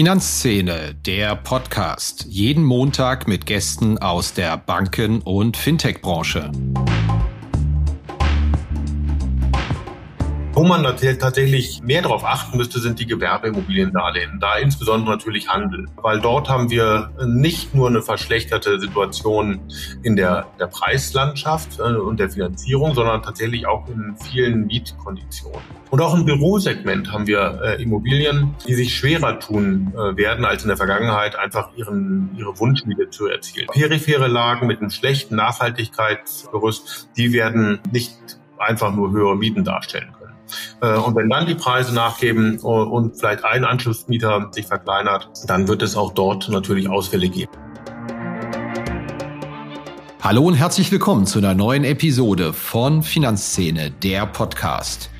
Finanzszene, der Podcast. Jeden Montag mit Gästen aus der Banken- und Fintech-Branche. Wo man tatsächlich mehr darauf achten müsste, sind die Gewerbeimmobiliendarlehen, da insbesondere natürlich Handel. Weil dort haben wir nicht nur eine verschlechterte Situation in der, der Preislandschaft äh, und der Finanzierung, sondern tatsächlich auch in vielen Mietkonditionen. Und auch im Bürosegment haben wir äh, Immobilien, die sich schwerer tun äh, werden, als in der Vergangenheit einfach ihren, ihre Wunschmiete zu erzielen. Periphere Lagen mit einem schlechten Nachhaltigkeitsgerüst, die werden nicht einfach nur höhere Mieten darstellen und wenn dann die Preise nachgeben und vielleicht ein Anschlussmieter sich verkleinert, dann wird es auch dort natürlich Ausfälle geben. Hallo und herzlich willkommen zu einer neuen Episode von Finanzszene, der Podcast.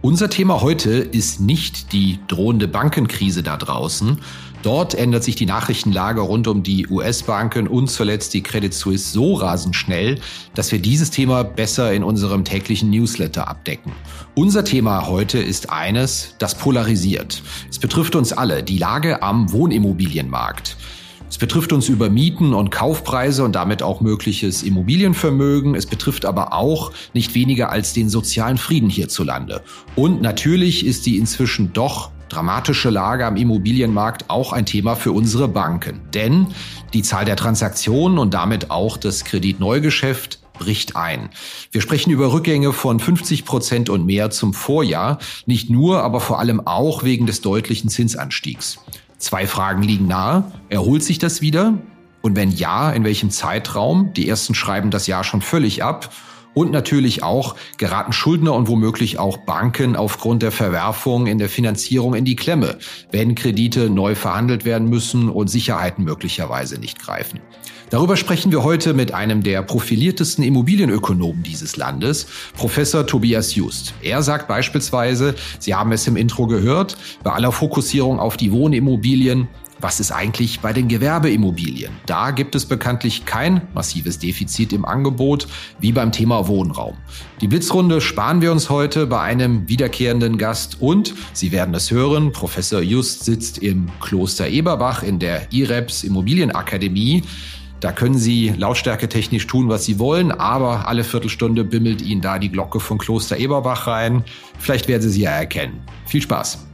Unser Thema heute ist nicht die drohende Bankenkrise da draußen, Dort ändert sich die Nachrichtenlage rund um die US-Banken und zuletzt die Credit Suisse so rasend schnell, dass wir dieses Thema besser in unserem täglichen Newsletter abdecken. Unser Thema heute ist eines, das polarisiert. Es betrifft uns alle, die Lage am Wohnimmobilienmarkt. Es betrifft uns über Mieten und Kaufpreise und damit auch mögliches Immobilienvermögen. Es betrifft aber auch nicht weniger als den sozialen Frieden hierzulande. Und natürlich ist die inzwischen doch dramatische Lage am Immobilienmarkt auch ein Thema für unsere Banken. Denn die Zahl der Transaktionen und damit auch das Kreditneugeschäft bricht ein. Wir sprechen über Rückgänge von 50 Prozent und mehr zum Vorjahr, nicht nur, aber vor allem auch wegen des deutlichen Zinsanstiegs. Zwei Fragen liegen nahe. Erholt sich das wieder? Und wenn ja, in welchem Zeitraum? Die ersten schreiben das Jahr schon völlig ab. Und natürlich auch geraten Schuldner und womöglich auch Banken aufgrund der Verwerfung in der Finanzierung in die Klemme, wenn Kredite neu verhandelt werden müssen und Sicherheiten möglicherweise nicht greifen. Darüber sprechen wir heute mit einem der profiliertesten Immobilienökonomen dieses Landes, Professor Tobias Just. Er sagt beispielsweise, Sie haben es im Intro gehört, bei aller Fokussierung auf die Wohnimmobilien was ist eigentlich bei den Gewerbeimmobilien? Da gibt es bekanntlich kein massives Defizit im Angebot wie beim Thema Wohnraum. Die Blitzrunde sparen wir uns heute bei einem wiederkehrenden Gast und Sie werden es hören, Professor Just sitzt im Kloster Eberbach in der IREPS Immobilienakademie. Da können Sie Lautstärke technisch tun, was Sie wollen, aber alle Viertelstunde bimmelt Ihnen da die Glocke von Kloster Eberbach rein. Vielleicht werden Sie sie ja erkennen. Viel Spaß!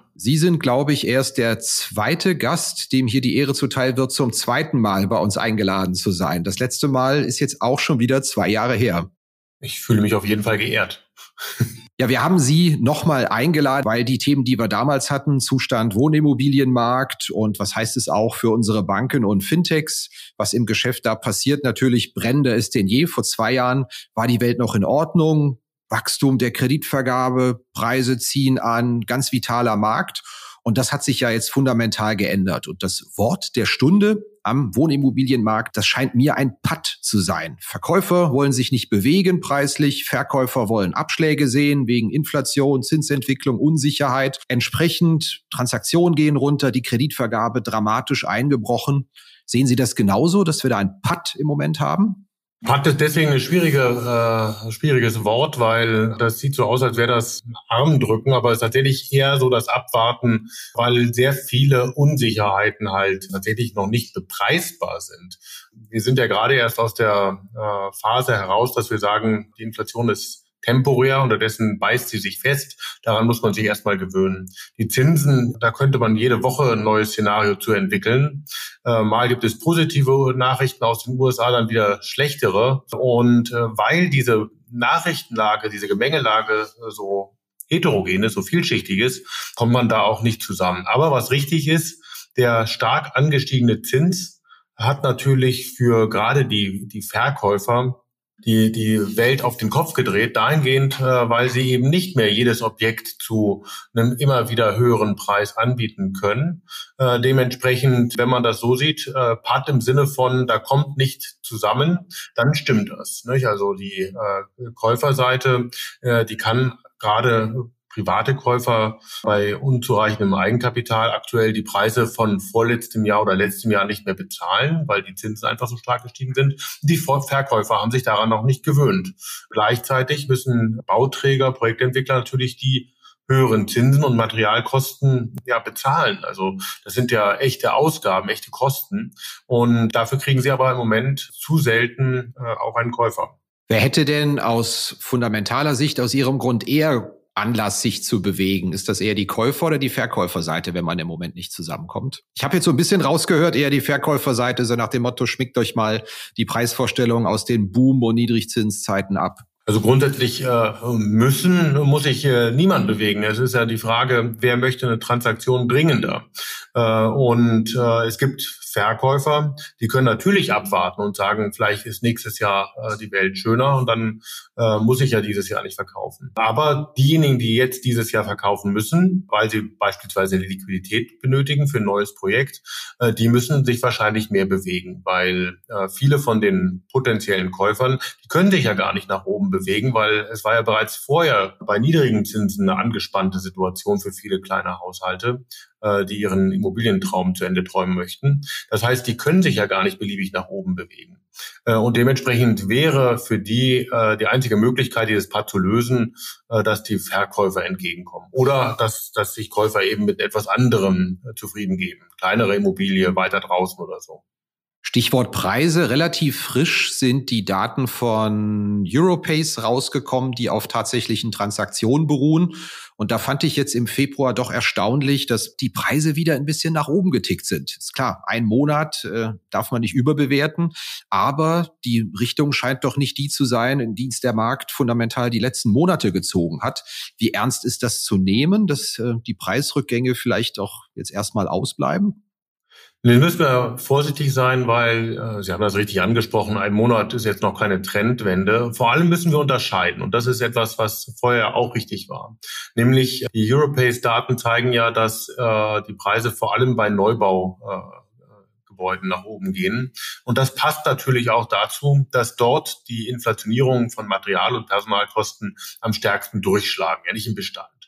Sie sind, glaube ich, erst der zweite Gast, dem hier die Ehre zuteil wird, zum zweiten Mal bei uns eingeladen zu sein. Das letzte Mal ist jetzt auch schon wieder zwei Jahre her. Ich fühle mich auf jeden Fall geehrt. Ja, wir haben Sie nochmal eingeladen, weil die Themen, die wir damals hatten, Zustand Wohnimmobilienmarkt und was heißt es auch für unsere Banken und Fintechs, was im Geschäft da passiert, natürlich brennender ist denn je. Vor zwei Jahren war die Welt noch in Ordnung. Wachstum der Kreditvergabe, Preise ziehen an, ganz vitaler Markt. Und das hat sich ja jetzt fundamental geändert. Und das Wort der Stunde am Wohnimmobilienmarkt, das scheint mir ein Patt zu sein. Verkäufer wollen sich nicht bewegen preislich, Verkäufer wollen Abschläge sehen wegen Inflation, Zinsentwicklung, Unsicherheit. Entsprechend Transaktionen gehen runter, die Kreditvergabe dramatisch eingebrochen. Sehen Sie das genauso, dass wir da ein Patt im Moment haben? Patt ist deswegen ein schwierige, äh, schwieriges Wort, weil das sieht so aus, als wäre das Armdrücken, aber es ist tatsächlich eher so das Abwarten, weil sehr viele Unsicherheiten halt tatsächlich noch nicht bepreisbar sind. Wir sind ja gerade erst aus der äh, Phase heraus, dass wir sagen, die Inflation ist temporär, unterdessen beißt sie sich fest. Daran muss man sich erstmal gewöhnen. Die Zinsen, da könnte man jede Woche ein neues Szenario zu entwickeln. Äh, mal gibt es positive Nachrichten aus den USA, dann wieder schlechtere. Und äh, weil diese Nachrichtenlage, diese Gemengelage so heterogen ist, so vielschichtig ist, kommt man da auch nicht zusammen. Aber was richtig ist, der stark angestiegene Zins hat natürlich für gerade die, die Verkäufer die, die Welt auf den Kopf gedreht, dahingehend, äh, weil sie eben nicht mehr jedes Objekt zu einem immer wieder höheren Preis anbieten können. Äh, dementsprechend, wenn man das so sieht, äh, Part im Sinne von, da kommt nicht zusammen, dann stimmt das. Nicht? Also die äh, Käuferseite, äh, die kann gerade private Käufer bei unzureichendem Eigenkapital aktuell die Preise von vorletztem Jahr oder letztem Jahr nicht mehr bezahlen, weil die Zinsen einfach so stark gestiegen sind. Die Verkäufer haben sich daran noch nicht gewöhnt. Gleichzeitig müssen Bauträger, Projektentwickler natürlich die höheren Zinsen und Materialkosten ja bezahlen. Also das sind ja echte Ausgaben, echte Kosten. Und dafür kriegen sie aber im Moment zu selten äh, auch einen Käufer. Wer hätte denn aus fundamentaler Sicht, aus Ihrem Grund eher Anlass, sich zu bewegen? Ist das eher die Käufer- oder die Verkäuferseite, wenn man im Moment nicht zusammenkommt? Ich habe jetzt so ein bisschen rausgehört, eher die Verkäuferseite, so nach dem Motto, schmickt euch mal die Preisvorstellung aus den Boom- und Niedrigzinszeiten ab. Also grundsätzlich äh, müssen, muss sich äh, niemand bewegen. Es ist ja die Frage, wer möchte eine Transaktion dringender? Äh, und äh, es gibt Verkäufer, die können natürlich abwarten und sagen, vielleicht ist nächstes Jahr äh, die Welt schöner und dann äh, muss ich ja dieses Jahr nicht verkaufen. Aber diejenigen, die jetzt dieses Jahr verkaufen müssen, weil sie beispielsweise Liquidität benötigen für ein neues Projekt, äh, die müssen sich wahrscheinlich mehr bewegen, weil äh, viele von den potenziellen Käufern, die können sich ja gar nicht nach oben bewegen, weil es war ja bereits vorher bei niedrigen Zinsen eine angespannte Situation für viele kleine Haushalte äh, die ihren Immobilientraum zu Ende träumen möchten. Das heißt, die können sich ja gar nicht beliebig nach oben bewegen. Äh, und dementsprechend wäre für die äh, die einzige Möglichkeit, dieses Pad zu lösen, dass die Verkäufer entgegenkommen. Oder dass, dass sich Käufer eben mit etwas anderem zufrieden geben. Kleinere Immobilie weiter draußen oder so. Stichwort Preise. Relativ frisch sind die Daten von Europace rausgekommen, die auf tatsächlichen Transaktionen beruhen. Und da fand ich jetzt im Februar doch erstaunlich, dass die Preise wieder ein bisschen nach oben getickt sind. Ist klar, ein Monat äh, darf man nicht überbewerten, aber die Richtung scheint doch nicht die zu sein, in die der Markt fundamental die letzten Monate gezogen hat. Wie ernst ist das zu nehmen, dass äh, die Preisrückgänge vielleicht auch jetzt erstmal ausbleiben? Nun müssen wir vorsichtig sein, weil äh, Sie haben das richtig angesprochen, ein Monat ist jetzt noch keine Trendwende. Vor allem müssen wir unterscheiden und das ist etwas, was vorher auch richtig war. Nämlich die Europace-Daten zeigen ja, dass äh, die Preise vor allem bei Neubau äh, nach oben gehen. Und das passt natürlich auch dazu, dass dort die Inflationierung von Material- und Personalkosten am stärksten durchschlagen, ja nicht im Bestand.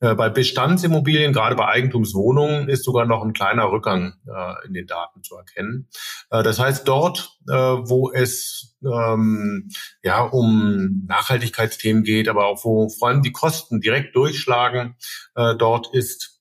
Äh, bei Bestandsimmobilien, gerade bei Eigentumswohnungen, ist sogar noch ein kleiner Rückgang äh, in den Daten zu erkennen. Äh, das heißt, dort, wo es ähm, ja um Nachhaltigkeitsthemen geht, aber auch wo vor allem die Kosten direkt durchschlagen, dort ist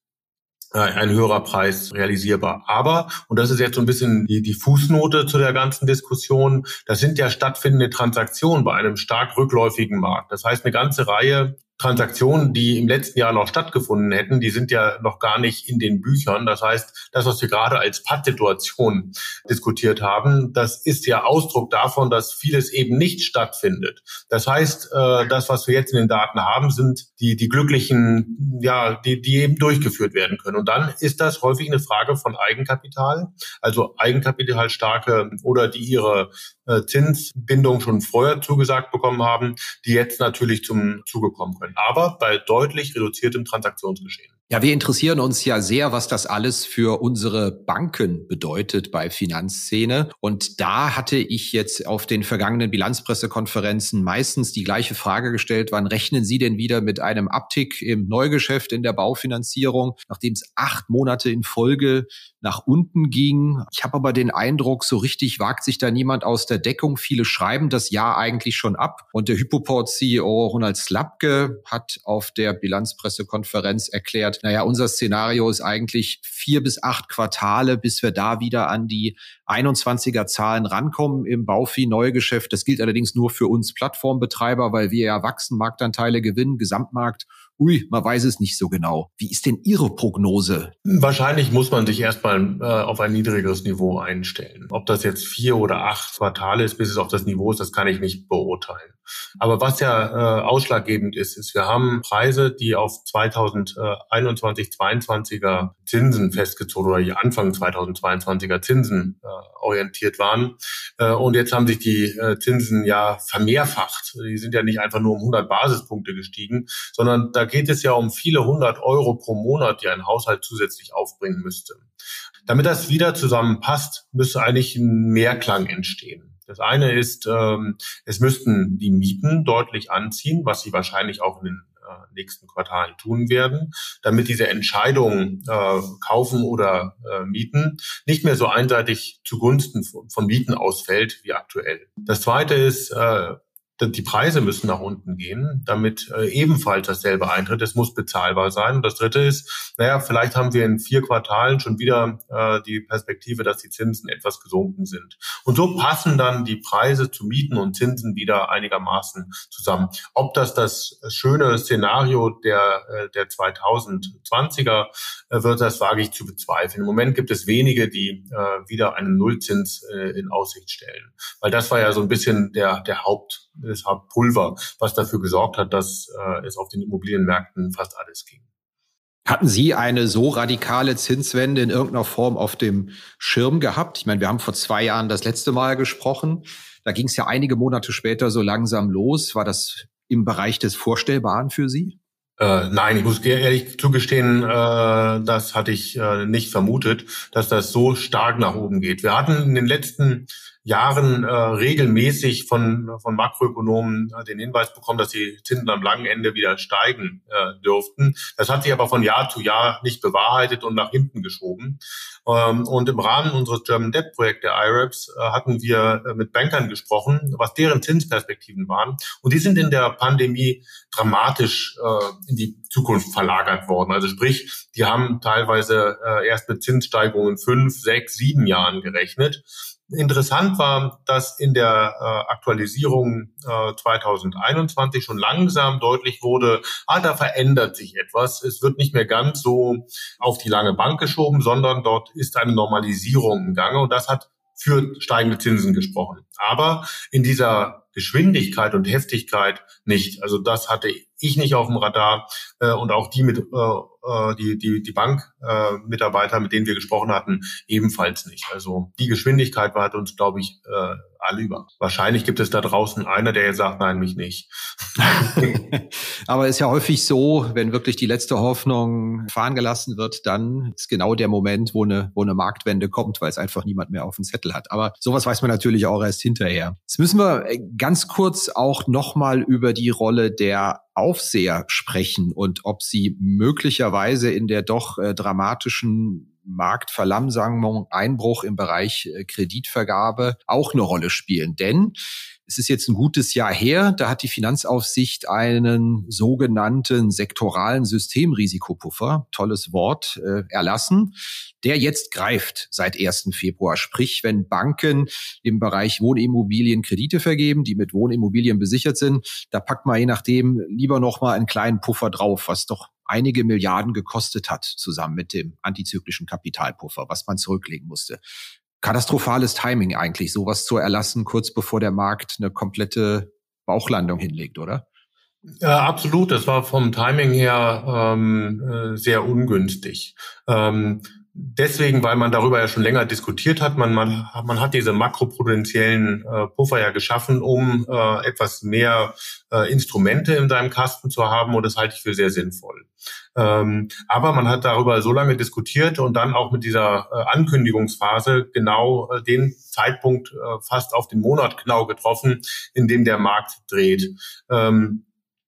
ein höherer Preis realisierbar. Aber, und das ist jetzt so ein bisschen die, die Fußnote zu der ganzen Diskussion, das sind ja stattfindende Transaktionen bei einem stark rückläufigen Markt. Das heißt, eine ganze Reihe Transaktionen, die im letzten Jahr noch stattgefunden hätten, die sind ja noch gar nicht in den Büchern. Das heißt, das, was wir gerade als Pattsituation diskutiert haben, das ist ja Ausdruck davon, dass vieles eben nicht stattfindet. Das heißt, äh, das, was wir jetzt in den Daten haben, sind die, die glücklichen, ja, die, die eben durchgeführt werden können. Und dann ist das häufig eine Frage von Eigenkapital, also Eigenkapitalstarke oder die ihre äh, Zinsbindung schon vorher zugesagt bekommen haben, die jetzt natürlich zum Zuge kommen können. Aber bei deutlich reduziertem Transaktionsgeschehen. Ja, wir interessieren uns ja sehr, was das alles für unsere Banken bedeutet bei Finanzszene. Und da hatte ich jetzt auf den vergangenen Bilanzpressekonferenzen meistens die gleiche Frage gestellt, wann rechnen Sie denn wieder mit einem Abtick im Neugeschäft in der Baufinanzierung, nachdem es acht Monate in Folge nach unten ging. Ich habe aber den Eindruck, so richtig wagt sich da niemand aus der Deckung. Viele schreiben das Jahr eigentlich schon ab. Und der Hypoport-CEO Ronald Slapke hat auf der Bilanzpressekonferenz erklärt, gesagt, naja, unser Szenario ist eigentlich vier bis acht Quartale, bis wir da wieder an die 21er Zahlen rankommen im Baufi-Neugeschäft. Das gilt allerdings nur für uns Plattformbetreiber, weil wir ja wachsen, Marktanteile gewinnen, Gesamtmarkt ui, man weiß es nicht so genau. Wie ist denn Ihre Prognose? Wahrscheinlich muss man sich erstmal äh, auf ein niedrigeres Niveau einstellen. Ob das jetzt vier oder acht Quartale ist, bis es auf das Niveau ist, das kann ich nicht beurteilen. Aber was ja äh, ausschlaggebend ist, ist, wir haben Preise, die auf 2021, 22er Zinsen festgezogen oder die Anfang 2022er Zinsen äh, orientiert waren. Äh, und jetzt haben sich die äh, Zinsen ja vermehrfacht. Die sind ja nicht einfach nur um 100 Basispunkte gestiegen, sondern da geht es ja um viele hundert Euro pro Monat, die ein Haushalt zusätzlich aufbringen müsste. Damit das wieder zusammenpasst, müsste eigentlich ein Mehrklang entstehen. Das eine ist, ähm, es müssten die Mieten deutlich anziehen, was sie wahrscheinlich auch in den äh, nächsten Quartalen tun werden, damit diese Entscheidung äh, kaufen oder äh, mieten nicht mehr so einseitig zugunsten von, Mieten ausfällt wie aktuell. Das zweite ist, äh, die Preise müssen nach unten gehen, damit äh, ebenfalls dasselbe eintritt. Es muss bezahlbar sein. Und das Dritte ist, naja, vielleicht haben wir in vier Quartalen schon wieder äh, die Perspektive, dass die Zinsen etwas gesunken sind. Und so passen dann die Preise zu Mieten und Zinsen wieder einigermaßen zusammen. Ob das das schöne Szenario der, äh, der 2020er äh, wird, das wage ich zu bezweifeln. Im Moment gibt es wenige, die äh, wieder einen Nullzins äh, in Aussicht stellen. Weil das war ja so ein bisschen der, der Haupt es Pulver, was dafür gesorgt hat, dass äh, es auf den Immobilienmärkten fast alles ging. Hatten Sie eine so radikale Zinswende in irgendeiner Form auf dem Schirm gehabt? Ich meine, wir haben vor zwei Jahren das letzte Mal gesprochen. Da ging es ja einige Monate später so langsam los. War das im Bereich des Vorstellbaren für Sie? Äh, nein, ich muss ehrlich zugestehen, äh, das hatte ich äh, nicht vermutet, dass das so stark nach oben geht. Wir hatten in den letzten Jahren äh, regelmäßig von, von Makroökonomen äh, den Hinweis bekommen, dass die Zinsen am langen Ende wieder steigen äh, dürften. Das hat sich aber von Jahr zu Jahr nicht bewahrheitet und nach hinten geschoben. Ähm, und im Rahmen unseres German Debt Projekt der IREPS äh, hatten wir äh, mit Bankern gesprochen, was deren Zinsperspektiven waren. Und die sind in der Pandemie dramatisch äh, in die Zukunft verlagert worden. Also sprich, die haben teilweise äh, erst mit Zinssteigerungen fünf, sechs, sieben Jahren gerechnet. Interessant war, dass in der äh, Aktualisierung äh, 2021 schon langsam deutlich wurde, ah, da verändert sich etwas. Es wird nicht mehr ganz so auf die lange Bank geschoben, sondern dort ist eine Normalisierung im Gange und das hat für steigende Zinsen gesprochen. Aber in dieser Geschwindigkeit und Heftigkeit nicht. Also das hatte ich nicht auf dem Radar äh, und auch die mit äh, äh die die die Bankmitarbeiter, äh, mit denen wir gesprochen hatten, ebenfalls nicht. Also die Geschwindigkeit war uns, glaube ich, äh, alle über. Wahrscheinlich gibt es da draußen einer, der jetzt sagt, nein, mich nicht. Aber ist ja häufig so, wenn wirklich die letzte Hoffnung fahren gelassen wird, dann ist genau der Moment, wo eine, wo eine Marktwende kommt, weil es einfach niemand mehr auf dem Zettel hat. Aber sowas weiß man natürlich auch erst hinterher. Jetzt müssen wir äh, ganz kurz auch nochmal über die Rolle der Aufseher sprechen und ob sie möglicherweise in der doch äh, dramatischen Marktverlangsamung, Einbruch im Bereich äh, Kreditvergabe auch eine Rolle spielen. Denn es ist jetzt ein gutes Jahr her, da hat die Finanzaufsicht einen sogenannten sektoralen Systemrisikopuffer, tolles Wort, äh, erlassen, der jetzt greift seit 1. Februar. Sprich, wenn Banken im Bereich Wohnimmobilien Kredite vergeben, die mit Wohnimmobilien besichert sind, da packt man je nachdem lieber noch mal einen kleinen Puffer drauf, was doch einige Milliarden gekostet hat, zusammen mit dem antizyklischen Kapitalpuffer, was man zurücklegen musste. Katastrophales Timing eigentlich, sowas zu erlassen, kurz bevor der Markt eine komplette Bauchlandung hinlegt, oder? Ja, absolut. Das war vom Timing her ähm, äh, sehr ungünstig. Ähm, deswegen, weil man darüber ja schon länger diskutiert hat, man, man, man hat diese makroprudenziellen äh, Puffer ja geschaffen, um äh, etwas mehr äh, Instrumente in seinem Kasten zu haben und das halte ich für sehr sinnvoll. Ähm, aber man hat darüber so lange diskutiert und dann auch mit dieser äh, Ankündigungsphase genau äh, den Zeitpunkt äh, fast auf den Monat genau getroffen, in dem der Markt dreht. Ähm,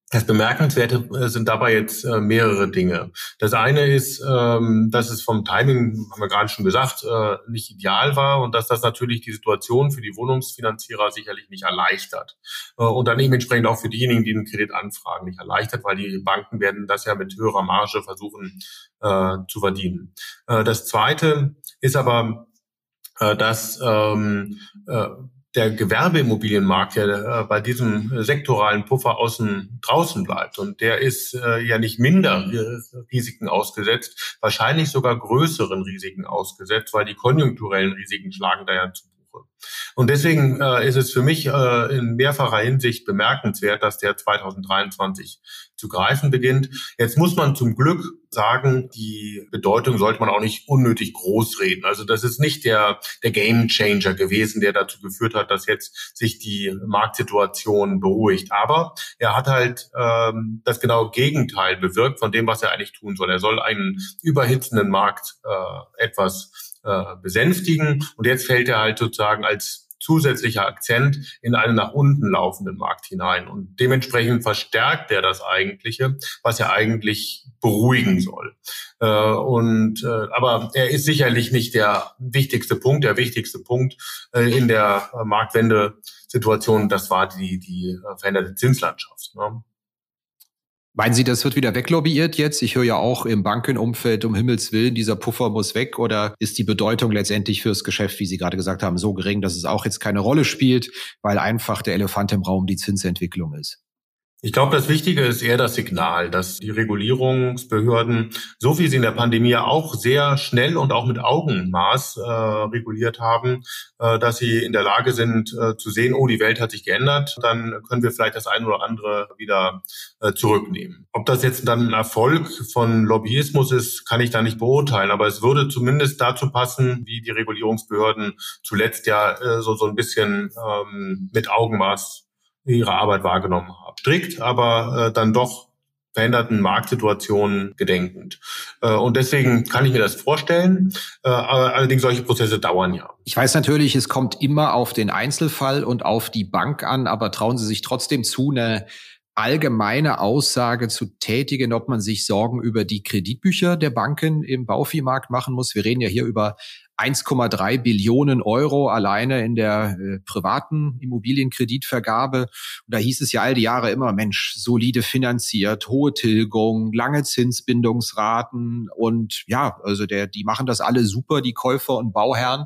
das Bemerkenswerte äh, sind dabei jetzt äh, mehrere Dinge. Das eine ist, ähm, dass es vom Timing, haben wir gerade schon gesagt, äh, nicht ideal war und dass das natürlich die Situation für die Wohnungsfinanzierer sicherlich nicht erleichtert. und dann dementsprechend auch für diejenigen, die einen Kredit anfragen, nicht erleichtert, weil die Banken werden das ja mit höherer Marge versuchen zu verdienen. das zweite ist aber, dass ähm, der Gewerbeimmobilienmarkt ja äh, bei diesem sektoralen Puffer außen draußen bleibt. Und der ist äh, ja nicht minder Risiken ausgesetzt, wahrscheinlich sogar größeren Risiken ausgesetzt, weil die konjunkturellen Risiken schlagen da ja zu und deswegen äh, ist es für mich äh, in mehrfacher Hinsicht bemerkenswert, dass der 2023 zu greifen beginnt. Jetzt muss man zum Glück sagen, die Bedeutung sollte man auch nicht unnötig groß reden. Also das ist nicht der, der Game Changer gewesen, der dazu geführt hat, dass jetzt sich die Marktsituation beruhigt. Aber er hat halt ähm, das genaue Gegenteil bewirkt von dem, was er eigentlich tun soll. Er soll einen überhitzenden Markt äh, etwas äh, besänftigen. Und jetzt fällt er halt sozusagen als zusätzlicher Akzent in einen nach unten laufenden Markt hinein. Und dementsprechend verstärkt er das Eigentliche, was er eigentlich beruhigen soll. Äh, und äh, aber er ist sicherlich nicht der wichtigste Punkt. Der wichtigste Punkt äh, in der Marktwende-Situation, das war die, die äh, veränderte Zinslandschaft. Ne? Meinen Sie, das wird wieder weglobbyiert jetzt? Ich höre ja auch im Bankenumfeld, um Himmels Willen, dieser Puffer muss weg. Oder ist die Bedeutung letztendlich fürs Geschäft, wie Sie gerade gesagt haben, so gering, dass es auch jetzt keine Rolle spielt, weil einfach der Elefant im Raum die Zinsentwicklung ist? Ich glaube, das Wichtige ist eher das Signal, dass die Regulierungsbehörden, so wie sie in der Pandemie auch sehr schnell und auch mit Augenmaß äh, reguliert haben, äh, dass sie in der Lage sind äh, zu sehen, oh, die Welt hat sich geändert, dann können wir vielleicht das eine oder andere wieder äh, zurücknehmen. Ob das jetzt dann ein Erfolg von Lobbyismus ist, kann ich da nicht beurteilen, aber es würde zumindest dazu passen, wie die Regulierungsbehörden zuletzt ja äh, so, so ein bisschen ähm, mit Augenmaß ihre Arbeit wahrgenommen haben. Strikt, aber äh, dann doch veränderten Marktsituationen gedenkend. Äh, und deswegen kann ich mir das vorstellen. Äh, allerdings solche Prozesse dauern ja. Ich weiß natürlich, es kommt immer auf den Einzelfall und auf die Bank an, aber trauen Sie sich trotzdem zu, eine allgemeine Aussage zu tätigen, ob man sich Sorgen über die Kreditbücher der Banken im Bauviehmarkt machen muss. Wir reden ja hier über 1,3 Billionen Euro alleine in der äh, privaten Immobilienkreditvergabe. Und da hieß es ja all die Jahre immer, Mensch, solide finanziert, hohe Tilgung, lange Zinsbindungsraten und ja, also der, die machen das alle super, die Käufer und Bauherren.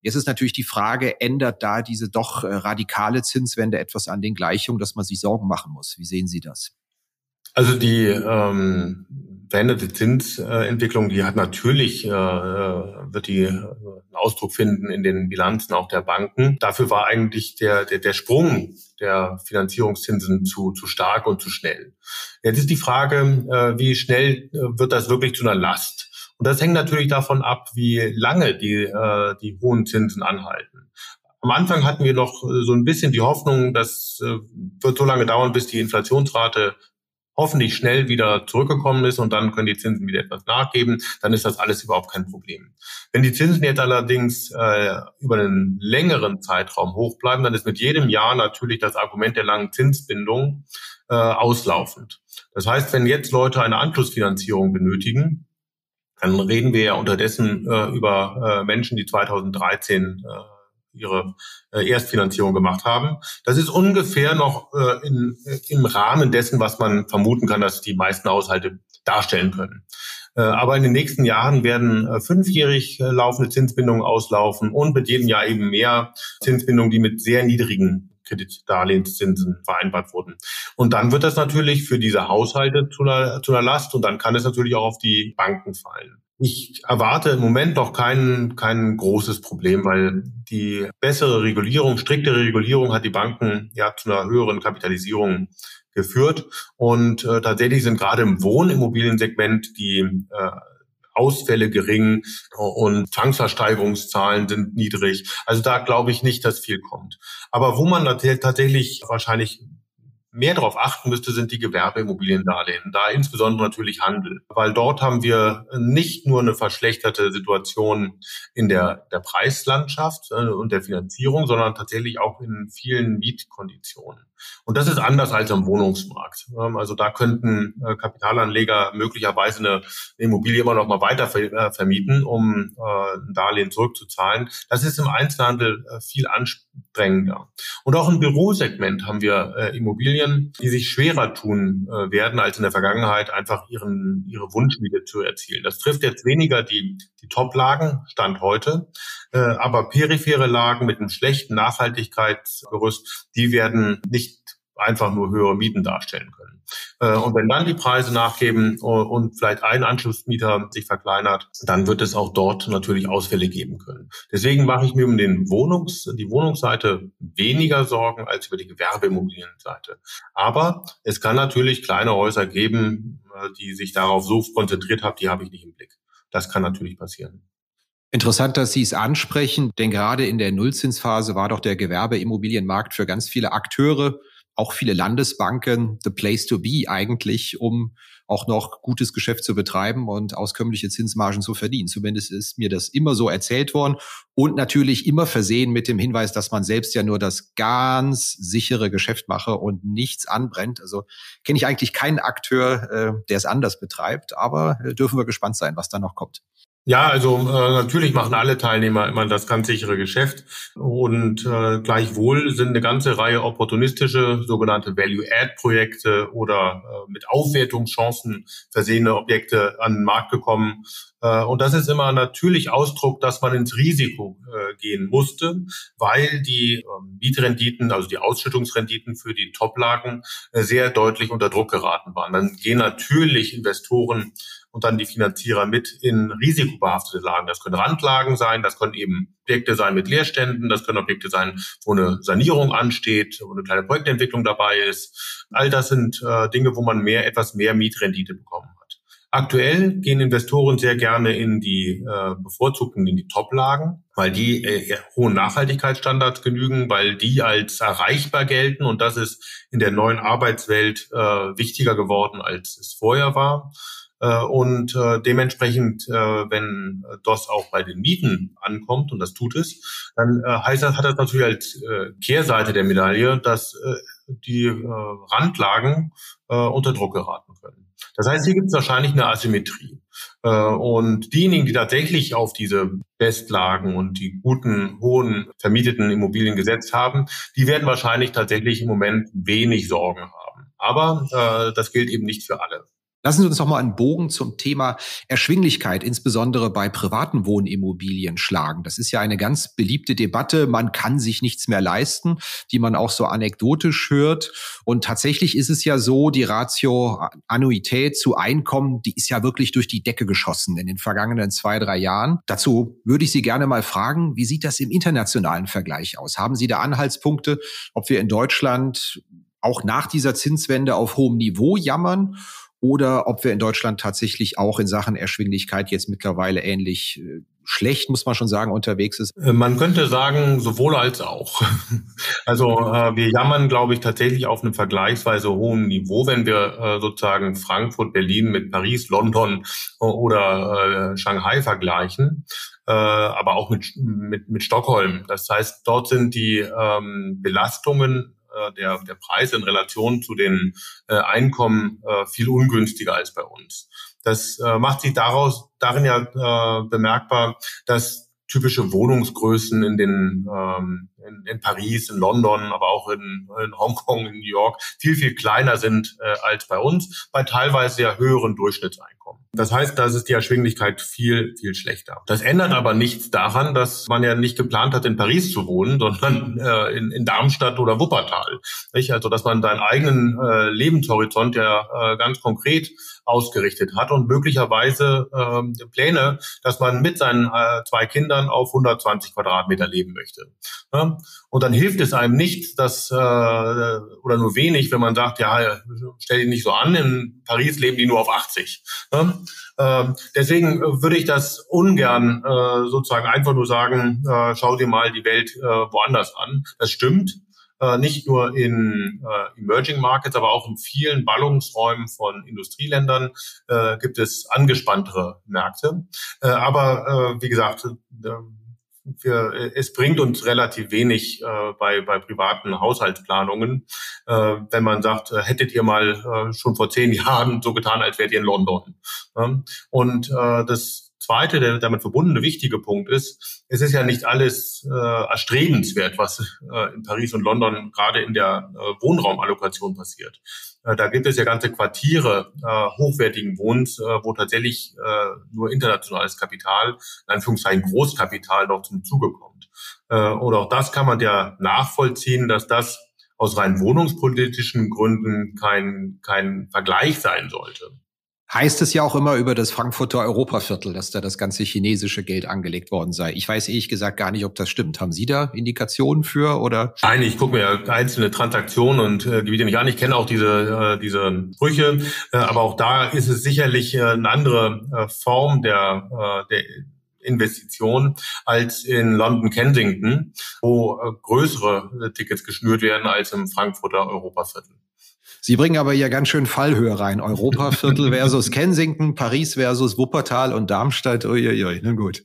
Jetzt ist natürlich die Frage, ändert da diese doch äh, radikale Zinswende etwas an den Gleichungen, dass man sich Sorgen machen muss? Wie sehen Sie das? Also die ähm, veränderte Zinsentwicklung, die hat natürlich, äh, äh, wird die einen Ausdruck finden in den Bilanzen auch der Banken. Dafür war eigentlich der, der, der Sprung der Finanzierungszinsen zu, zu stark und zu schnell. Jetzt ist die Frage, äh, wie schnell äh, wird das wirklich zu einer Last? Und das hängt natürlich davon ab, wie lange die, äh, die hohen Zinsen anhalten. Am Anfang hatten wir noch äh, so ein bisschen die Hoffnung, das äh, wird so lange dauern, bis die Inflationsrate hoffentlich schnell wieder zurückgekommen ist und dann können die Zinsen wieder etwas nachgeben, dann ist das alles überhaupt kein Problem. Wenn die Zinsen jetzt allerdings äh, über einen längeren Zeitraum hoch bleiben, dann ist mit jedem Jahr natürlich das Argument der langen Zinsbindung äh, auslaufend. Das heißt, wenn jetzt Leute eine Anschlussfinanzierung benötigen, dann reden wir ja unterdessen äh, über äh, Menschen, die 2013 äh, ihre äh, Erstfinanzierung gemacht haben. Das ist ungefähr noch äh, in, im Rahmen dessen, was man vermuten kann, dass die meisten Haushalte darstellen können. Äh, aber in den nächsten Jahren werden äh, fünfjährig äh, laufende Zinsbindungen auslaufen und mit jedem Jahr eben mehr Zinsbindungen, die mit sehr niedrigen Kreditdarlehenszinsen vereinbart wurden. Und dann wird das natürlich für diese Haushalte zu einer, zu einer Last und dann kann es natürlich auch auf die Banken fallen. Ich erwarte im Moment noch kein, kein großes Problem, weil die bessere Regulierung, striktere Regulierung hat die Banken ja zu einer höheren Kapitalisierung geführt. Und äh, tatsächlich sind gerade im Wohnimmobiliensegment die äh, Ausfälle gering und Zwangsversteigerungszahlen sind niedrig. Also da glaube ich nicht, dass viel kommt. Aber wo man tatsächlich wahrscheinlich mehr darauf achten müsste, sind die Gewerbeimmobiliendarlehen, da insbesondere natürlich Handel, weil dort haben wir nicht nur eine verschlechterte Situation in der, der Preislandschaft äh, und der Finanzierung, sondern tatsächlich auch in vielen Mietkonditionen. Und das ist anders als am Wohnungsmarkt. Ähm, also da könnten äh, Kapitalanleger möglicherweise eine Immobilie immer noch mal weiter äh, vermieten, um ein Darlehen zurückzuzahlen. Das ist im Einzelhandel viel anstrengender. Und auch im Bürosegment haben wir Immobilien, die sich schwerer tun äh, werden, als in der Vergangenheit einfach ihren, ihre Wunschmiete zu erzielen. Das trifft jetzt weniger die, die Top-Lagen, Stand heute, äh, aber periphere Lagen mit einem schlechten Nachhaltigkeitsgerüst, die werden nicht einfach nur höhere Mieten darstellen können. Äh, und wenn dann die Preise nachgeben und vielleicht ein Anschlussmieter sich verkleinert, dann wird es auch dort natürlich Ausfälle geben können. Deswegen mache ich mir um den Wohnungs, die Wohnungsseite weniger Sorgen als über die Gewerbeimmobilienseite. Aber es kann natürlich kleine Häuser geben, äh, die sich darauf so konzentriert haben, die habe ich nicht im Blick. Das kann natürlich passieren. Interessant, dass Sie es ansprechen, denn gerade in der Nullzinsphase war doch der Gewerbeimmobilienmarkt für ganz viele Akteure auch viele Landesbanken the place to be eigentlich, um auch noch gutes Geschäft zu betreiben und auskömmliche Zinsmargen zu verdienen. Zumindest ist mir das immer so erzählt worden und natürlich immer versehen mit dem Hinweis, dass man selbst ja nur das ganz sichere Geschäft mache und nichts anbrennt. Also kenne ich eigentlich keinen Akteur, äh, der es anders betreibt, aber äh, dürfen wir gespannt sein, was da noch kommt. Ja, also äh, natürlich machen alle Teilnehmer immer das ganz sichere Geschäft und äh, gleichwohl sind eine ganze Reihe opportunistische sogenannte Value-Add-Projekte oder äh, mit Aufwertungschancen versehene Objekte an den Markt gekommen. Äh, und das ist immer natürlich Ausdruck, dass man ins Risiko äh, gehen musste, weil die äh, Mietrenditen, also die Ausschüttungsrenditen für die Toplagen äh, sehr deutlich unter Druck geraten waren. Dann gehen natürlich Investoren und dann die Finanzierer mit in risikobehaftete Lagen. Das können Randlagen sein, das können eben Objekte sein mit Leerständen, das können Objekte sein, wo eine Sanierung ansteht, wo eine kleine Projektentwicklung dabei ist. All das sind äh, Dinge, wo man mehr, etwas mehr Mietrendite bekommen hat. Aktuell gehen Investoren sehr gerne in die äh, bevorzugten, in die Top-Lagen, weil die äh, hohen Nachhaltigkeitsstandards genügen, weil die als erreichbar gelten und das ist in der neuen Arbeitswelt äh, wichtiger geworden, als es vorher war. Äh, und äh, dementsprechend, äh, wenn das auch bei den Mieten ankommt, und das tut es, dann heißt das, hat das natürlich als Kehrseite der Medaille, dass die Randlagen unter Druck geraten können. Das heißt, hier gibt es wahrscheinlich eine Asymmetrie. Und diejenigen, die tatsächlich auf diese Bestlagen und die guten, hohen vermieteten Immobilien gesetzt haben, die werden wahrscheinlich tatsächlich im Moment wenig Sorgen haben. Aber äh, das gilt eben nicht für alle. Lassen Sie uns noch mal einen Bogen zum Thema Erschwinglichkeit, insbesondere bei privaten Wohnimmobilien schlagen. Das ist ja eine ganz beliebte Debatte. Man kann sich nichts mehr leisten, die man auch so anekdotisch hört. Und tatsächlich ist es ja so, die Ratio Annuität zu Einkommen, die ist ja wirklich durch die Decke geschossen in den vergangenen zwei, drei Jahren. Dazu würde ich Sie gerne mal fragen, wie sieht das im internationalen Vergleich aus? Haben Sie da Anhaltspunkte, ob wir in Deutschland auch nach dieser Zinswende auf hohem Niveau jammern oder ob wir in Deutschland tatsächlich auch in Sachen Erschwinglichkeit jetzt mittlerweile ähnlich äh, schlecht, muss man schon sagen, unterwegs ist? Äh, man könnte sagen, sowohl als auch. Also äh, wir jammern, glaube ich, tatsächlich auf einem vergleichsweise hohen Niveau, wenn wir äh, sozusagen Frankfurt, Berlin mit Paris, London oder äh, Shanghai vergleichen. Äh, aber auch mit, mit, mit Stockholm. Das heißt, dort sind die ähm, Belastungen äh, der, der Preise in Relation zu den äh, Einkommen äh, viel ungünstiger als bei uns. Das äh, macht sich daraus darin ja äh, bemerkbar, dass typische Wohnungsgrößen in den ähm, in, in Paris, in London, aber auch in, in Hongkong, in New York viel viel kleiner sind äh, als bei uns, bei teilweise ja höheren Durchschnittseinkommen. Das heißt, da ist die Erschwinglichkeit viel viel schlechter. Das ändert aber nichts daran, dass man ja nicht geplant hat, in Paris zu wohnen, sondern äh, in, in Darmstadt oder Wuppertal. Nicht? Also dass man seinen eigenen äh, Lebenshorizont ja äh, ganz konkret ausgerichtet hat und möglicherweise ähm, Pläne, dass man mit seinen äh, zwei Kindern auf 120 Quadratmeter leben möchte. Ja? Und dann hilft es einem nicht, dass äh, oder nur wenig, wenn man sagt, ja, stell dich nicht so an, in Paris leben die nur auf 80. Ja? Ähm, deswegen würde ich das ungern äh, sozusagen einfach nur sagen, äh, schau dir mal die Welt äh, woanders an. Das stimmt äh, nicht nur in äh, Emerging Markets, aber auch in vielen Ballungsräumen von Industrieländern äh, gibt es angespanntere Märkte. Äh, aber äh, wie gesagt, äh, wir, es bringt uns relativ wenig äh, bei, bei privaten Haushaltsplanungen, äh, wenn man sagt, äh, hättet ihr mal äh, schon vor zehn Jahren so getan, als wärt ihr in London. Ähm, und das zweite, der damit verbundene wichtige Punkt ist, es ist ja nicht alles äh, erstrebenswert, was äh, in Paris und London gerade in der äh, Wohnraumallokation passiert. Äh, da gibt es ja ganze Quartiere äh, hochwertigen Wohns, äh, wo tatsächlich äh, nur internationales Kapital, in Anführungszeichen Großkapital noch zum Zuge kommt. Äh, und auch das kann man ja nachvollziehen, dass das aus rein wohnungspolitischen Gründen kein, kein Vergleich sein sollte heißt es ja auch immer über das Frankfurter Europaviertel, dass da das ganze chinesische Geld angelegt worden sei. Ich weiß ehrlich gesagt gar nicht, ob das stimmt. Haben Sie da Indikationen für oder? Nein, ich gucke mir einzelne Transaktionen und äh, Gebiete nicht an. Ich kenne auch diese, äh, diese Sprüche, äh, aber auch da ist es sicherlich äh, eine andere äh, Form der, äh, der Investition als in London Kensington, wo äh, größere äh, Tickets geschnürt werden als im Frankfurter Europaviertel. Sie bringen aber ja ganz schön Fallhöhe rein. Europaviertel versus Kensington, Paris versus Wuppertal und Darmstadt. Uiuiui, na gut.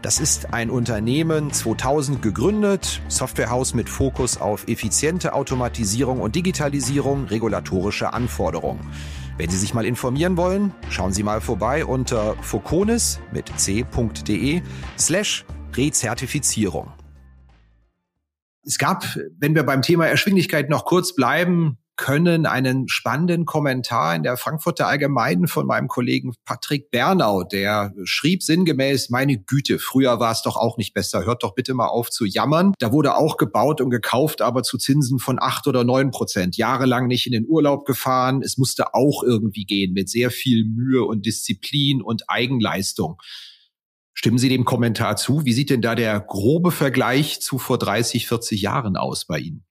Das ist ein Unternehmen 2000 gegründet, Softwarehaus mit Fokus auf effiziente Automatisierung und Digitalisierung, regulatorische Anforderungen. Wenn Sie sich mal informieren wollen, schauen Sie mal vorbei unter foconis mit c.de slash Rezertifizierung. Es gab, wenn wir beim Thema Erschwinglichkeit noch kurz bleiben, können einen spannenden Kommentar in der Frankfurter Allgemeinen von meinem Kollegen Patrick Bernau, der schrieb sinngemäß, meine Güte, früher war es doch auch nicht besser, hört doch bitte mal auf zu jammern. Da wurde auch gebaut und gekauft, aber zu Zinsen von acht oder neun Prozent. Jahrelang nicht in den Urlaub gefahren. Es musste auch irgendwie gehen mit sehr viel Mühe und Disziplin und Eigenleistung. Stimmen Sie dem Kommentar zu? Wie sieht denn da der grobe Vergleich zu vor 30, 40 Jahren aus bei Ihnen?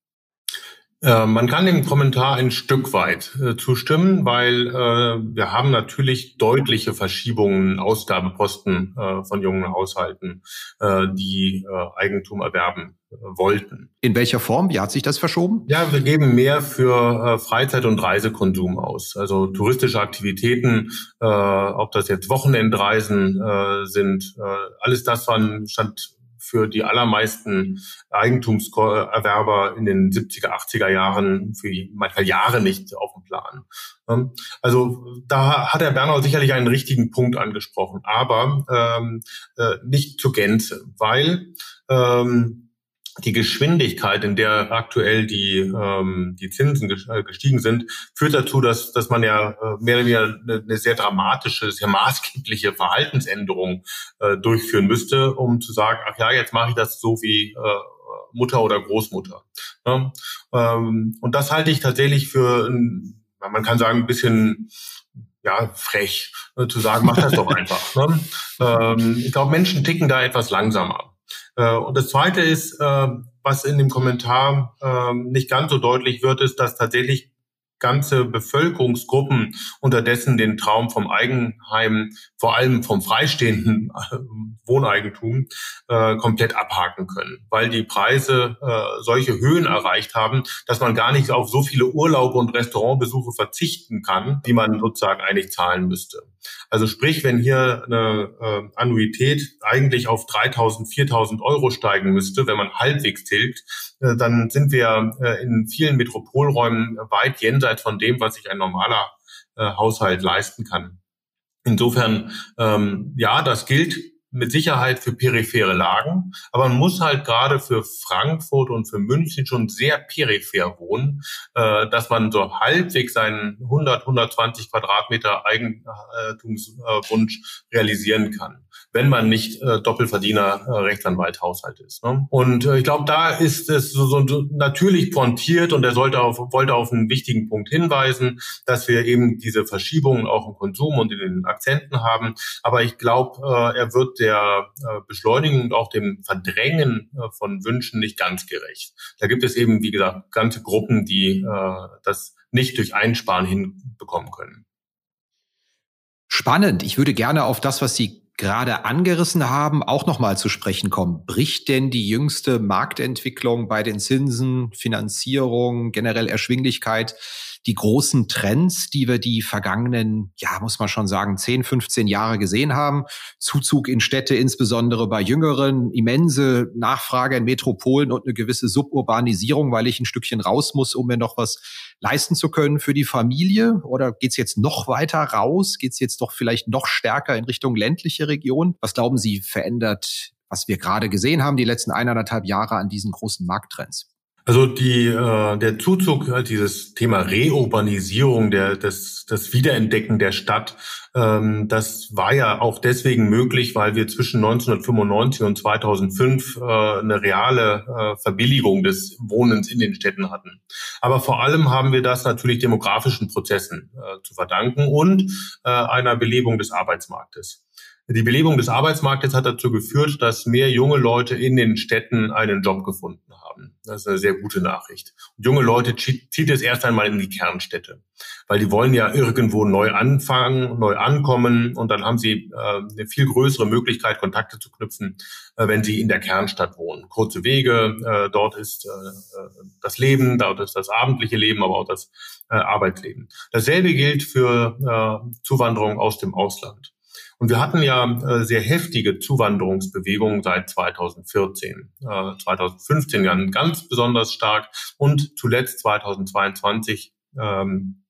Äh, man kann dem Kommentar ein Stück weit äh, zustimmen, weil äh, wir haben natürlich deutliche Verschiebungen, Ausgabeposten äh, von jungen Haushalten, äh, die äh, Eigentum erwerben wollten. In welcher Form? Wie hat sich das verschoben? Ja, wir geben mehr für Freizeit- und Reisekonsum aus. Also touristische Aktivitäten, ob das jetzt Wochenendreisen sind, alles das waren, stand für die allermeisten Eigentumserwerber in den 70er, 80er Jahren für manchmal Jahre nicht auf dem Plan. Ähm, also da hat Herr Bernau sicherlich einen richtigen Punkt angesprochen, aber ähm, äh, nicht zur Gänze, weil ähm, die Geschwindigkeit, in der aktuell die, ähm, die Zinsen äh, gestiegen sind, führt dazu, dass, dass man ja äh, mehr oder weniger eine, eine sehr dramatische, sehr maßgebliche Verhaltensänderung äh, durchführen müsste, um zu sagen, ach ja, jetzt mache ich das so wie äh, Mutter oder Großmutter. Ja? Ähm, und das halte ich tatsächlich für, ein, man kann sagen, ein bisschen ja, frech äh, zu sagen, mach das doch einfach. Ne? Ähm, ich glaube, Menschen ticken da etwas langsamer. Äh, und das Zweite ist, äh, was in dem Kommentar äh, nicht ganz so deutlich wird, ist, dass tatsächlich ganze Bevölkerungsgruppen unterdessen den Traum vom Eigenheim, vor allem vom freistehenden äh, Wohneigentum, komplett abhaken können, weil die Preise solche Höhen erreicht haben, dass man gar nicht auf so viele Urlaube und Restaurantbesuche verzichten kann, die man sozusagen eigentlich zahlen müsste. Also sprich, wenn hier eine äh, Annuität eigentlich auf 3.000, 4.000 Euro steigen müsste, wenn man halbwegs tilgt, äh, dann sind wir äh, in vielen Metropolräumen weit jenseits von dem, was sich ein normaler äh, Haushalt leisten kann. Insofern, ähm, ja, das gilt mit Sicherheit für periphere Lagen, aber man muss halt gerade für Frankfurt und für München schon sehr peripher wohnen, äh, dass man so halbwegs seinen 100, 120 Quadratmeter Eigentumswunsch realisieren kann wenn man nicht äh, Doppelverdiener äh, Rechtsanwalt Haushalt ist. Ne? Und äh, ich glaube, da ist es so, so natürlich pointiert und er sollte auf, wollte auf einen wichtigen Punkt hinweisen, dass wir eben diese Verschiebungen auch im Konsum und in den Akzenten haben. Aber ich glaube, äh, er wird der äh, Beschleunigung und auch dem Verdrängen äh, von Wünschen nicht ganz gerecht. Da gibt es eben, wie gesagt, ganze Gruppen, die äh, das nicht durch Einsparen hinbekommen können. Spannend. Ich würde gerne auf das, was Sie gerade angerissen haben, auch nochmal zu sprechen kommen. Bricht denn die jüngste Marktentwicklung bei den Zinsen, Finanzierung, generell Erschwinglichkeit die großen Trends, die wir die vergangenen, ja, muss man schon sagen, 10, 15 Jahre gesehen haben. Zuzug in Städte, insbesondere bei Jüngeren, immense Nachfrage in Metropolen und eine gewisse Suburbanisierung, weil ich ein Stückchen raus muss, um mir noch was leisten zu können für die Familie? Oder geht's jetzt noch weiter raus? Geht's jetzt doch vielleicht noch stärker in Richtung ländliche Region? Was glauben Sie, verändert, was wir gerade gesehen haben, die letzten eineinhalb Jahre an diesen großen Markttrends? Also die, äh, der Zuzug, halt dieses Thema Reurbanisierung, der, das, das Wiederentdecken der Stadt, ähm, das war ja auch deswegen möglich, weil wir zwischen 1995 und 2005 äh, eine reale äh, Verbilligung des Wohnens in den Städten hatten. Aber vor allem haben wir das natürlich demografischen Prozessen äh, zu verdanken und äh, einer Belebung des Arbeitsmarktes. Die Belebung des Arbeitsmarktes hat dazu geführt, dass mehr junge Leute in den Städten einen Job gefunden haben. Das ist eine sehr gute Nachricht. Und junge Leute zieht es erst einmal in die Kernstädte, weil die wollen ja irgendwo neu anfangen, neu ankommen und dann haben sie äh, eine viel größere Möglichkeit, Kontakte zu knüpfen, äh, wenn sie in der Kernstadt wohnen. Kurze Wege, äh, dort ist äh, äh, das Leben, dort ist das abendliche Leben, aber auch das äh, Arbeitsleben. Dasselbe gilt für Zuwanderung aus dem Ausland. Und wir hatten ja äh, sehr heftige Zuwanderungsbewegungen seit 2014, äh, 2015 ja ganz besonders stark und zuletzt 2022 ähm,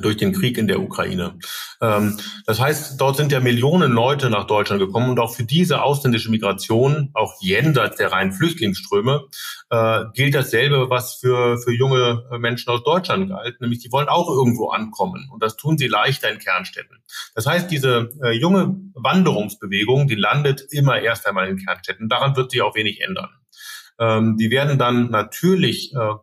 durch den Krieg in der Ukraine. Ähm, das heißt, dort sind ja Millionen Leute nach Deutschland gekommen und auch für diese ausländische Migration, auch jenseits der reinen Flüchtlingsströme, äh, gilt dasselbe, was für, für junge Menschen aus Deutschland galt, nämlich die wollen auch irgendwo ankommen und das tun sie leichter in Kernstädten. Das heißt, diese äh, junge Wanderungsbewegung, die landet immer erst einmal in Kernstädten. Daran wird sich auch wenig ändern. Ähm, die werden dann natürlich äh,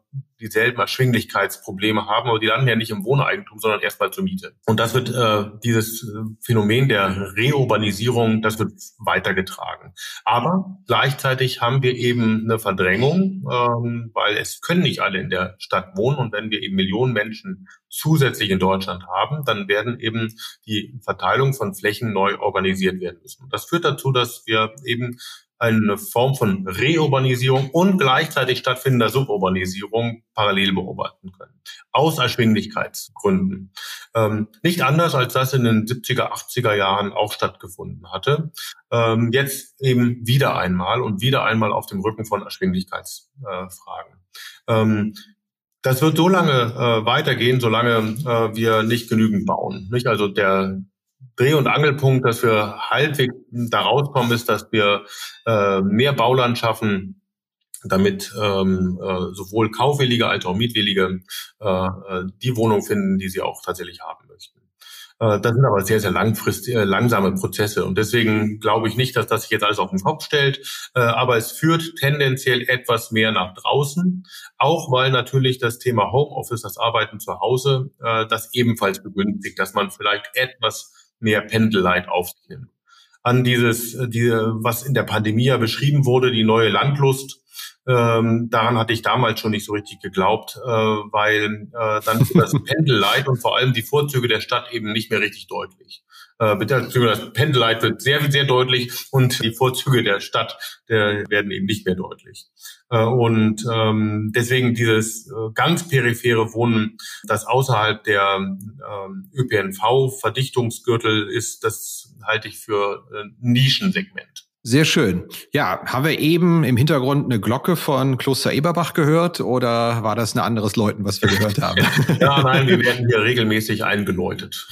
dieselben Erschwinglichkeitsprobleme haben, aber die landen ja nicht im Wohneigentum, sondern erstmal zur Miete. Und das wird äh, dieses äh, Phänomen der Reurbanisierung, das wird weitergetragen. Aber gleichzeitig haben wir eben eine Verdrängung, ähm, weil es können nicht alle in der Stadt wohnen und wenn wir eben Millionen Menschen zusätzlich in Deutschland haben, dann werden eben die Verteilung von Flächen neu organisiert werden müssen. Das führt dazu, dass wir eben eine Form von Reurbanisierung und gleichzeitig stattfindender Suburbanisierung parallel beobachten können. Aus Erschwinglichkeitsgründen. Ähm, nicht anders, als das in den 70er, 80er Jahren auch stattgefunden hatte. Ähm, jetzt eben wieder einmal und wieder einmal auf dem Rücken von Erschwinglichkeitsfragen. Ähm, das wird so lange äh, weitergehen, solange äh, wir nicht genügend bauen. Nicht? Also der Dreh- und Angelpunkt, dass wir halbwegs da rauskommen, ist, dass wir äh, mehr Bauland schaffen, damit ähm, äh, sowohl Kaufwillige als auch Mietwillige äh, äh, die Wohnung finden, die sie auch tatsächlich haben möchten. Äh, das sind aber sehr, sehr langfristig, äh, langsame Prozesse. Und deswegen glaube ich nicht, dass das sich jetzt alles auf den Kopf stellt. Äh, aber es führt tendenziell etwas mehr nach draußen. Auch weil natürlich das Thema Homeoffice, das Arbeiten zu Hause, das ebenfalls begünstigt, dass man vielleicht etwas mehr Pendelleid auf sich nimmt. An dieses, die, was in der Pandemie ja beschrieben wurde, die neue Landlust, ähm, daran hatte ich damals schon nicht so richtig geglaubt, äh, weil äh, dann ist das Pendelleid und vor allem die Vorzüge der Stadt eben nicht mehr richtig deutlich. Äh, das Pendelleid wird sehr, sehr deutlich und die Vorzüge der Stadt der werden eben nicht mehr deutlich. Äh, und ähm, deswegen dieses äh, ganz periphere Wohnen, das außerhalb der ähm, ÖPNV-Verdichtungsgürtel ist, das halte ich für ein Nischensegment. Sehr schön. Ja, haben wir eben im Hintergrund eine Glocke von Kloster Eberbach gehört oder war das ein anderes Läuten, was wir gehört haben? ja, nein, wir werden hier regelmäßig eingeläutet.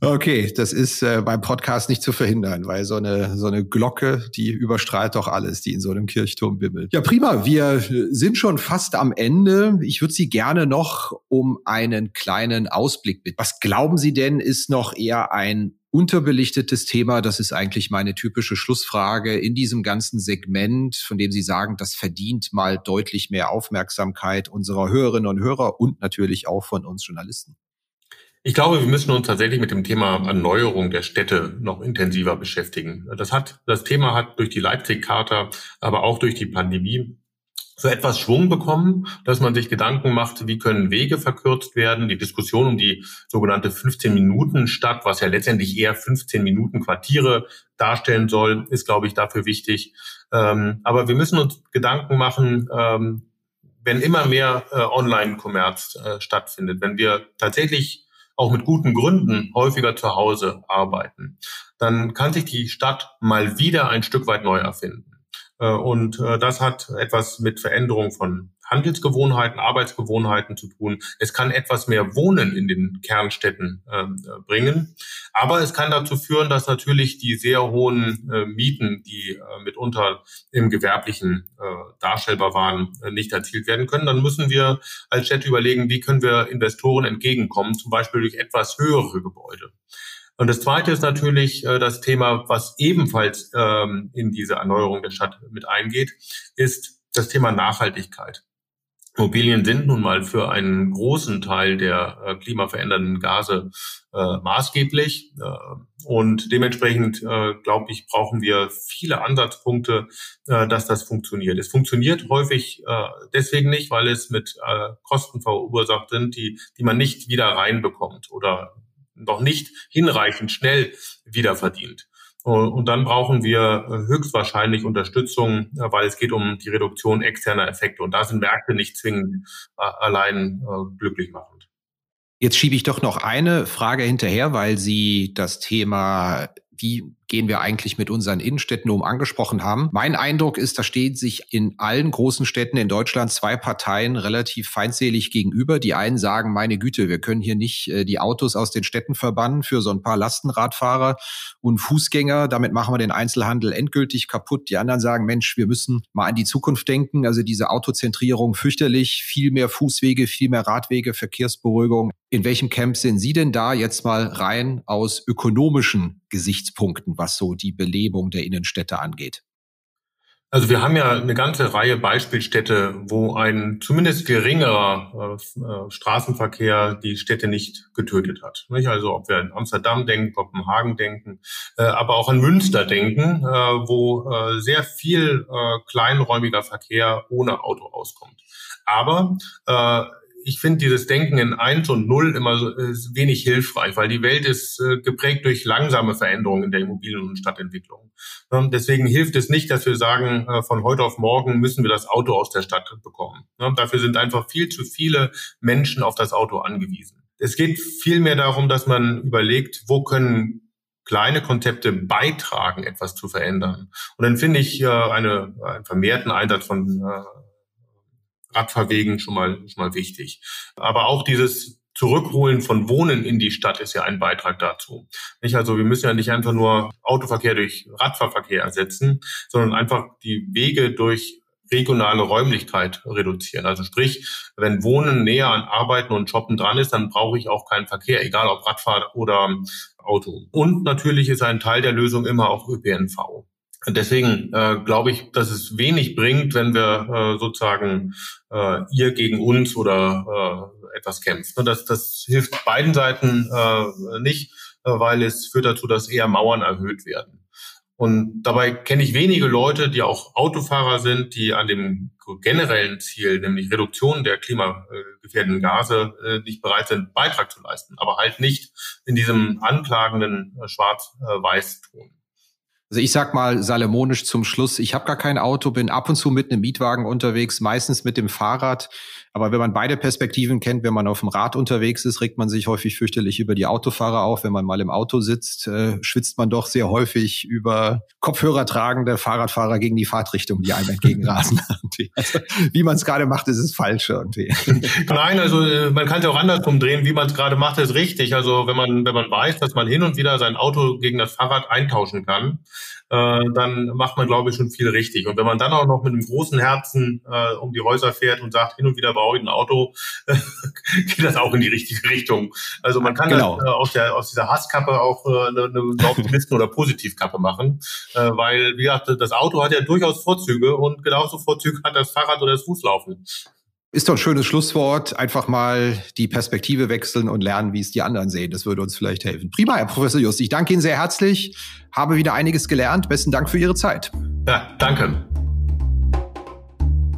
Okay, das ist äh, beim Podcast nicht zu verhindern, weil so eine, so eine Glocke, die überstrahlt doch alles, die in so einem Kirchturm bimmelt. Ja, prima. Wir sind schon fast am Ende. Ich würde Sie gerne noch um einen kleinen Ausblick bitten. Was glauben Sie denn, ist noch eher ein unterbelichtetes Thema. Das ist eigentlich meine typische Schlussfrage in diesem ganzen Segment, von dem Sie sagen, das verdient mal deutlich mehr Aufmerksamkeit unserer Hörerinnen und Hörer und natürlich auch von uns Journalisten. Ich glaube, wir müssen uns tatsächlich mit dem Thema Erneuerung der Städte noch intensiver beschäftigen. Das hat, das Thema hat durch die Leipzig-Charta, aber auch durch die Pandemie so etwas Schwung bekommen, dass man sich Gedanken macht, wie können Wege verkürzt werden. Die Diskussion um die sogenannte 15-Minuten-Stadt, was ja letztendlich eher 15 Minuten Quartiere darstellen soll, ist, glaube ich, dafür wichtig. Ähm, aber wir müssen uns Gedanken machen, ähm, wenn immer mehr äh, Online-Kommerz äh, stattfindet, wenn wir tatsächlich auch mit guten Gründen häufiger zu Hause arbeiten, dann kann sich die Stadt mal wieder ein Stück weit neu erfinden. Äh, und äh, das hat etwas mit Veränderung von Handelsgewohnheiten, Arbeitsgewohnheiten zu tun. Es kann etwas mehr Wohnen in den Kernstädten ähm, äh, bringen. Aber es kann dazu führen, dass natürlich die sehr hohen äh, Mieten, die äh, mitunter im Gewerblichen äh, darstellbar waren, äh, nicht erzielt werden können. Dann müssen wir als Städte überlegen, wie können wir Investoren entgegenkommen, zum Beispiel durch etwas höhere Gebäude. Und das Zweite ist natürlich äh, das Thema, was ebenfalls ähm, in diese Erneuerung der Stadt mit eingeht, ist das Thema Nachhaltigkeit. Immobilien sind nun mal für einen großen Teil der äh, klimaverändernden Gase äh, maßgeblich. Äh, und dementsprechend, äh, glaube ich, brauchen wir viele Ansatzpunkte, äh, dass das funktioniert. Es funktioniert häufig äh, deswegen nicht, weil es mit äh, Kosten verursacht sind, die, die man nicht wieder reinbekommt oder noch nicht hinreichend schnell wiederverdient. Und dann brauchen wir äh, höchstwahrscheinlich Unterstützung, äh, weil es geht um die Reduktion externer Effekte. Und da sind Märkte nicht zwingend äh, allein glücklich machend. Jetzt schiebe ich doch noch eine Frage hinterher, weil Sie das Thema wie gehen wir eigentlich mit unseren Innenstädten um, angesprochen haben. Mein Eindruck ist, da stehen sich in allen großen Städten in Deutschland zwei Parteien relativ feindselig gegenüber. Die einen sagen, meine Güte, wir können hier nicht äh, die Autos aus den Städten verbannen für so ein paar Lastenradfahrer und Fußgänger. Damit machen wir den Einzelhandel endgültig kaputt. Die anderen sagen, Mensch, wir müssen mal an die Zukunft denken. Also diese Autozentrierung fürchterlich, viel mehr Fußwege, viel mehr Radwege, Verkehrsberuhigung. In welchem Camp sind Sie denn da jetzt mal rein aus ökonomischen Gesichtspunkten? Was so die Belebung der Innenstädte angeht? Also wir haben ja eine ganze Reihe Beispielstädte, wo ein zumindest geringerer äh, äh, Straßenverkehr die Städte nicht getötet hat. Nicht? Also ob wir an Amsterdam denken, Kopenhagen denken, äh, aber auch an Münster denken, äh, wo äh, sehr viel äh, kleinräumiger Verkehr ohne Auto auskommt. Aber ich finde dieses Denken in eins und null immer so, ist wenig hilfreich, weil die Welt ist äh, geprägt durch langsame Veränderungen in der Immobilien- und Stadtentwicklung. Ähm, deswegen hilft es nicht, dass wir sagen, äh, von heute auf morgen müssen wir das Auto aus der Stadt bekommen. Ähm, dafür sind einfach viel zu viele Menschen auf das Auto angewiesen. Es geht vielmehr darum, dass man überlegt, wo können kleine Konzepte beitragen, etwas zu verändern. Und dann finde ich äh, eine, einen vermehrten Einsatz von äh, Radfahrwegen schon mal, schon mal wichtig. Aber auch dieses Zurückholen von Wohnen in die Stadt ist ja ein Beitrag dazu. Nicht? Also wir müssen ja nicht einfach nur Autoverkehr durch Radfahrverkehr ersetzen, sondern einfach die Wege durch regionale Räumlichkeit reduzieren. Also sprich, wenn Wohnen näher an Arbeiten und Shoppen dran ist, dann brauche ich auch keinen Verkehr, egal ob Radfahrt oder Auto. Und natürlich ist ein Teil der Lösung immer auch ÖPNV. Deswegen äh, glaube ich, dass es wenig bringt, wenn wir äh, sozusagen äh, ihr gegen uns oder äh, etwas kämpft. Das, das hilft beiden Seiten äh, nicht, äh, weil es führt dazu, dass eher Mauern erhöht werden. Und dabei kenne ich wenige Leute, die auch Autofahrer sind, die an dem generellen Ziel, nämlich Reduktion der klimagefährdenden Gase, äh, nicht bereit sind, Beitrag zu leisten, aber halt nicht in diesem anklagenden äh, Schwarz-Weiß-Ton. Also ich sag mal salomonisch zum Schluss, ich habe gar kein Auto, bin ab und zu mit einem Mietwagen unterwegs, meistens mit dem Fahrrad. Aber wenn man beide Perspektiven kennt, wenn man auf dem Rad unterwegs ist, regt man sich häufig fürchterlich über die Autofahrer auf. Wenn man mal im Auto sitzt, äh, schwitzt man doch sehr häufig über Kopfhörer tragende Fahrradfahrer gegen die Fahrtrichtung, die einem entgegenrasen. also, wie man es gerade macht, ist es falsch irgendwie. Nein, also äh, man kann es ja auch andersrum drehen. Wie man es gerade macht, ist richtig. Also wenn man, wenn man weiß, dass man hin und wieder sein Auto gegen das Fahrrad eintauschen kann, äh, dann macht man, glaube ich, schon viel richtig. Und wenn man dann auch noch mit einem großen Herzen äh, um die Häuser fährt und sagt, hin und wieder ein Auto, geht das auch in die richtige Richtung. Also man kann genau. das, äh, aus, der, aus dieser Hasskappe auch äh, eine, eine Optimisten- oder Positivkappe machen, äh, weil, wie gesagt, das Auto hat ja durchaus Vorzüge und genauso Vorzüge hat das Fahrrad oder das Fußlaufen. Ist doch ein schönes Schlusswort. Einfach mal die Perspektive wechseln und lernen, wie es die anderen sehen. Das würde uns vielleicht helfen. Prima, Herr Professor Just. Ich danke Ihnen sehr herzlich. Habe wieder einiges gelernt. Besten Dank für Ihre Zeit. Ja, danke.